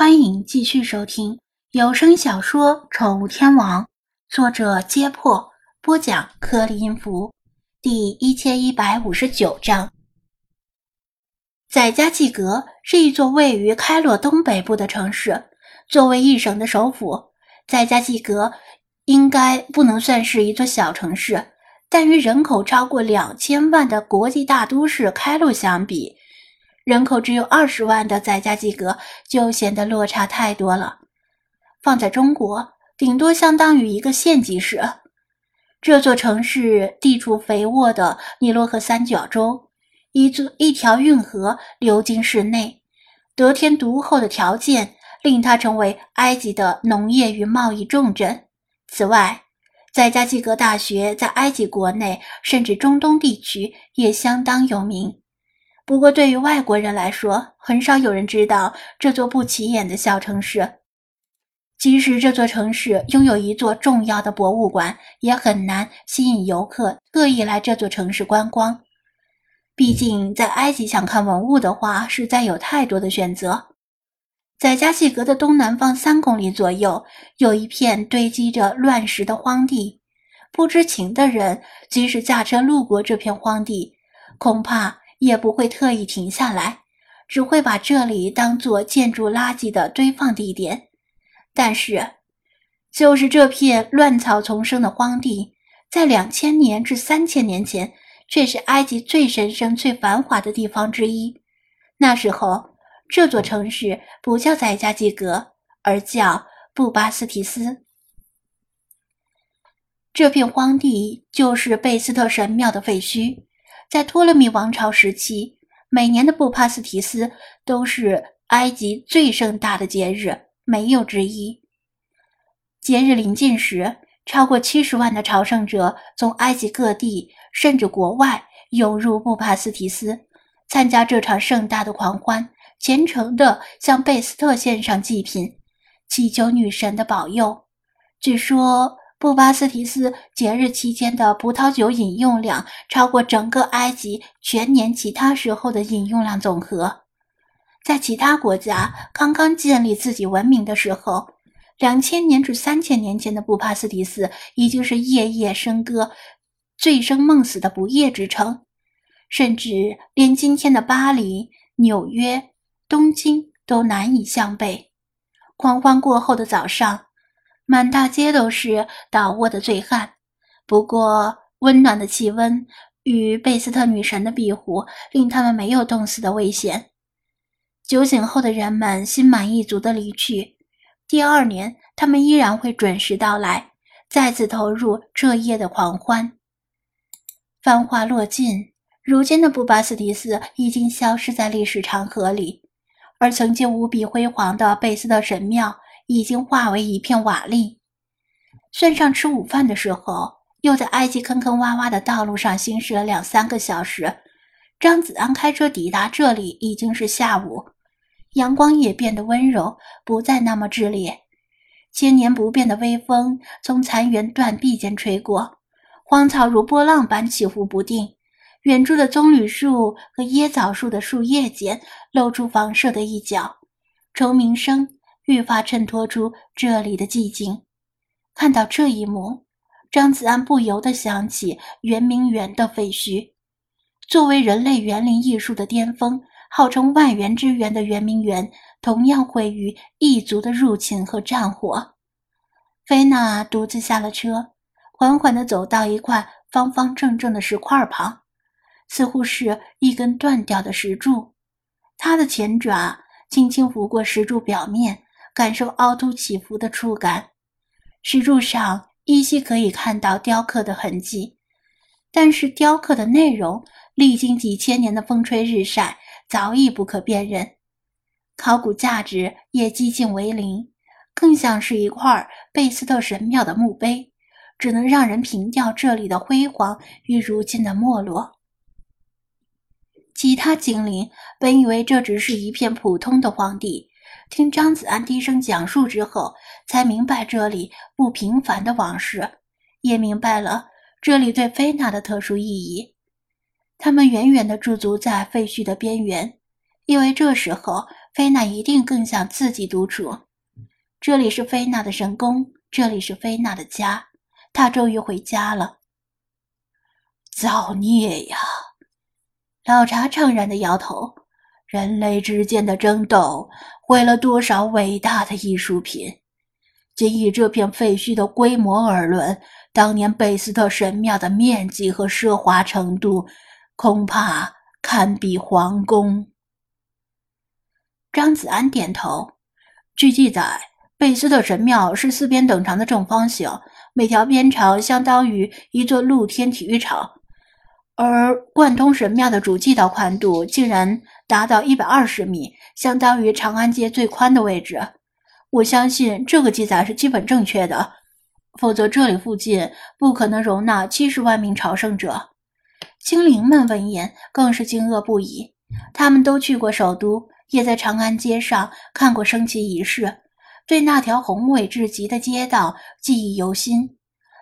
欢迎继续收听有声小说《宠物天王》，作者：揭破，播讲：颗粒音符，第一千一百五十九章。宰加济格是一座位于开罗东北部的城市，作为一省的首府，宰加济格应该不能算是一座小城市，但与人口超过两千万的国际大都市开罗相比，人口只有二十万的宰加济格就显得落差太多了。放在中国，顶多相当于一个县级市。这座城市地处肥沃的尼罗河三角洲，一座一条运河流经市内，得天独厚的条件令它成为埃及的农业与贸易重镇。此外，在加济格大学在埃及国内甚至中东地区也相当有名。不过，对于外国人来说，很少有人知道这座不起眼的小城市。即使这座城市拥有一座重要的博物馆，也很难吸引游客特意来这座城市观光。毕竟，在埃及想看文物的话，实在有太多的选择。在加济格的东南方三公里左右，有一片堆积着乱石的荒地。不知情的人，即使驾车路过这片荒地，恐怕……也不会特意停下来，只会把这里当做建筑垃圾的堆放地点。但是，就是这片乱草丛生的荒地，在两千年至三千年前，却是埃及最神圣、最繁华的地方之一。那时候，这座城市不叫宰加济格，而叫布巴斯提斯。这片荒地就是贝斯特神庙的废墟。在托勒密王朝时期，每年的布帕斯提斯都是埃及最盛大的节日，没有之一。节日临近时，超过七十万的朝圣者从埃及各地甚至国外涌入布帕斯提斯，参加这场盛大的狂欢，虔诚地向贝斯特献上祭品，祈求女神的保佑。据说。布巴斯提斯节日期间的葡萄酒饮用量超过整个埃及全年其他时候的饮用量总和。在其他国家刚刚建立自己文明的时候，两千年至三千年前的布巴斯提斯已经是夜夜笙歌、醉生梦死的不夜之城，甚至连今天的巴黎、纽约、东京都难以相背。狂欢过后的早上。满大街都是倒卧的醉汉，不过温暖的气温与贝斯特女神的庇护令他们没有冻死的危险。酒醒后的人们心满意足地离去。第二年，他们依然会准时到来，再次投入这夜的狂欢。繁华落尽，如今的布巴斯提斯已经消失在历史长河里，而曾经无比辉煌的贝斯特神庙。已经化为一片瓦砾。算上吃午饭的时候，又在埃及坑坑洼洼的道路上行驶了两三个小时。张子安开车抵达这里已经是下午，阳光也变得温柔，不再那么炽烈。千年不变的微风从残垣断壁间吹过，荒草如波浪般起伏不定。远处的棕榈树和椰枣树的树叶间露出房舍的一角，虫鸣声。愈发衬托出这里的寂静。看到这一幕，张子安不由得想起圆明园的废墟。作为人类园林艺术的巅峰，号称万园之园的圆明园，同样毁于异族的入侵和战火。菲娜独自下了车，缓缓地走到一块方方正正的石块旁，似乎是一根断掉的石柱。她的前爪轻轻拂过石柱表面。感受凹凸起伏的触感，石柱上依稀可以看到雕刻的痕迹，但是雕刻的内容历经几千年的风吹日晒，早已不可辨认，考古价值也几近为零，更像是一块贝斯特神庙的墓碑，只能让人凭吊这里的辉煌与如今的没落。其他精灵本以为这只是一片普通的荒地。听张子安低声讲述之后，才明白这里不平凡的往事，也明白了这里对菲娜的特殊意义。他们远远地驻足在废墟的边缘，因为这时候菲娜一定更想自己独处。这里是菲娜的神宫，这里是菲娜的家，她终于回家了。造孽呀！老查怅然的摇头。人类之间的争斗毁了多少伟大的艺术品？仅以这片废墟的规模而论，当年贝斯特神庙的面积和奢华程度，恐怕堪比皇宫。张子安点头。据记载，贝斯特神庙是四边等长的正方形，每条边长相当于一座露天体育场，而贯通神庙的主祭道宽度竟然达到一百二十米，相当于长安街最宽的位置。我相信这个记载是基本正确的，否则这里附近不可能容纳七十万名朝圣者。精灵们闻言更是惊愕不已，他们都去过首都，也在长安街上看过升旗仪式，对那条宏伟至极的街道记忆犹新。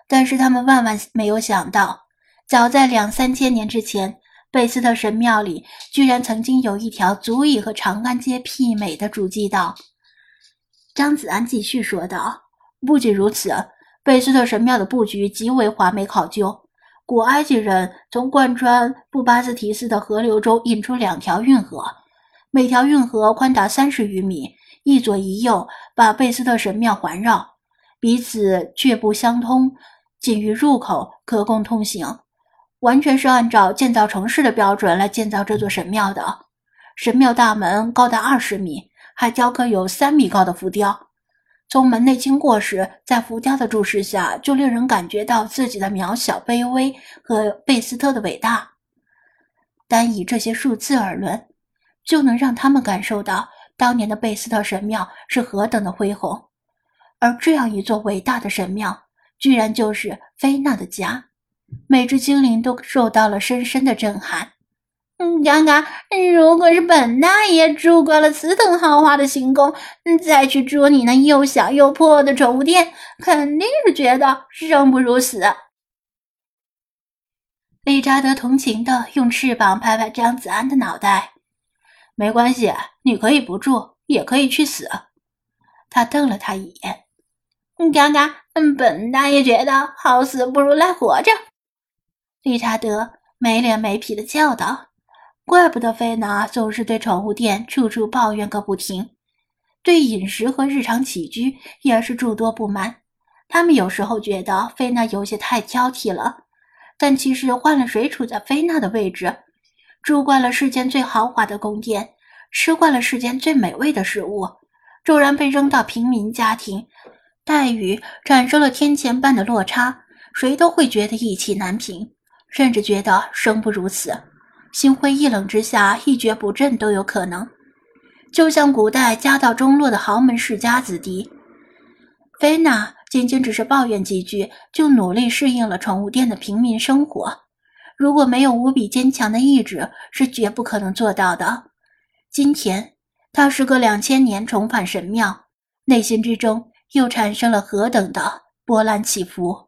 但是他们万万没有想到，早在两三千年之前，贝斯特神庙里居然曾经有一条足以和长安街媲美的主祭道。张子安继续说道：“不仅如此，贝斯特神庙的布局极为华美考究。古埃及人从贯穿布巴斯提斯的河流中引出两条运河，每条运河宽达三十余米，一左一右把贝斯特神庙环绕，彼此却不相通，仅于入口可供通行。完全是按照建造城市的标准来建造这座神庙的。神庙大门高达二十米。”还雕刻有三米高的浮雕，从门内经过时，在浮雕的注视下，就令人感觉到自己的渺小、卑微和贝斯特的伟大。单以这些数字而论，就能让他们感受到当年的贝斯特神庙是何等的恢宏。而这样一座伟大的神庙，居然就是菲娜的家，每只精灵都受到了深深的震撼。嗯，刚刚如果是本大爷住惯了此等豪华的行宫，再去住你那又小又破的宠物店，肯定是觉得生不如死。理查德同情的用翅膀拍拍张子安的脑袋，没关系，你可以不住，也可以去死。他瞪了他一眼。刚刚，本大爷觉得好死不如赖活着。理查德没脸没皮的叫道。怪不得菲娜总是对宠物店处处抱怨个不停，对饮食和日常起居也是诸多不满。他们有时候觉得菲娜有些太挑剔了，但其实换了谁处在菲娜的位置，住惯了世间最豪华的宫殿，吃惯了世间最美味的食物，骤然被扔到平民家庭，待遇产生了天堑般的落差，谁都会觉得意气难平，甚至觉得生不如死。心灰意冷之下，一蹶不振都有可能。就像古代家道中落的豪门世家子弟，菲娜仅仅只是抱怨几句，就努力适应了宠物店的平民生活。如果没有无比坚强的意志，是绝不可能做到的。今天，他时隔两千年重返神庙，内心之中又产生了何等的波澜起伏。